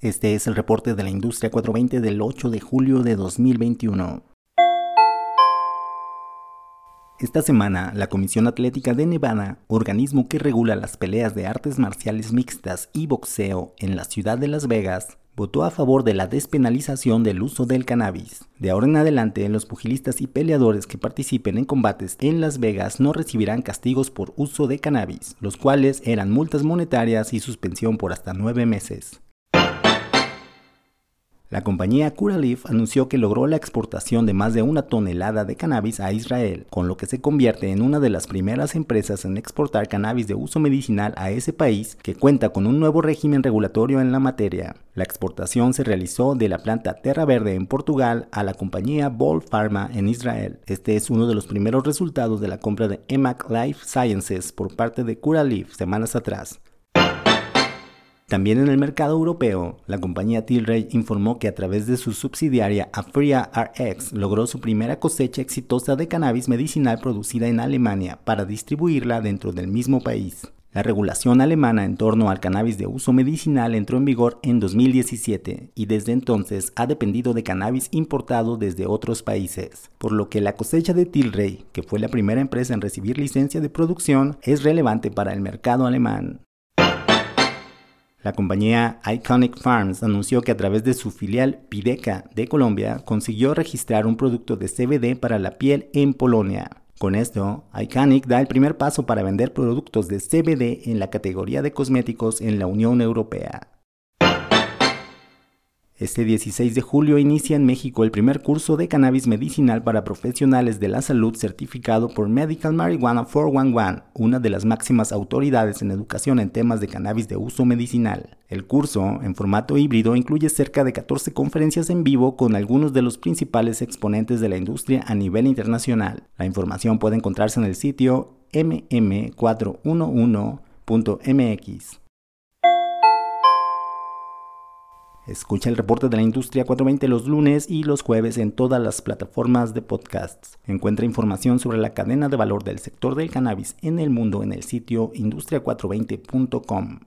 Este es el reporte de la industria 420 del 8 de julio de 2021. Esta semana, la Comisión Atlética de Nevada, organismo que regula las peleas de artes marciales mixtas y boxeo en la ciudad de Las Vegas, votó a favor de la despenalización del uso del cannabis. De ahora en adelante, los pugilistas y peleadores que participen en combates en Las Vegas no recibirán castigos por uso de cannabis, los cuales eran multas monetarias y suspensión por hasta nueve meses. La compañía Curaleaf anunció que logró la exportación de más de una tonelada de cannabis a Israel, con lo que se convierte en una de las primeras empresas en exportar cannabis de uso medicinal a ese país que cuenta con un nuevo régimen regulatorio en la materia. La exportación se realizó de la planta Terra Verde en Portugal a la compañía Ball Pharma en Israel. Este es uno de los primeros resultados de la compra de EMAC Life Sciences por parte de Curaleaf semanas atrás. También en el mercado europeo, la compañía Tilray informó que a través de su subsidiaria Afria RX logró su primera cosecha exitosa de cannabis medicinal producida en Alemania para distribuirla dentro del mismo país. La regulación alemana en torno al cannabis de uso medicinal entró en vigor en 2017 y desde entonces ha dependido de cannabis importado desde otros países, por lo que la cosecha de Tilray, que fue la primera empresa en recibir licencia de producción, es relevante para el mercado alemán. La compañía Iconic Farms anunció que a través de su filial Pideca de Colombia consiguió registrar un producto de CBD para la piel en Polonia. Con esto, Iconic da el primer paso para vender productos de CBD en la categoría de cosméticos en la Unión Europea. Este 16 de julio inicia en México el primer curso de cannabis medicinal para profesionales de la salud certificado por Medical Marijuana 411, una de las máximas autoridades en educación en temas de cannabis de uso medicinal. El curso, en formato híbrido, incluye cerca de 14 conferencias en vivo con algunos de los principales exponentes de la industria a nivel internacional. La información puede encontrarse en el sitio mm411.mx. Escucha el reporte de la industria 420 los lunes y los jueves en todas las plataformas de podcasts. Encuentra información sobre la cadena de valor del sector del cannabis en el mundo en el sitio industria420.com.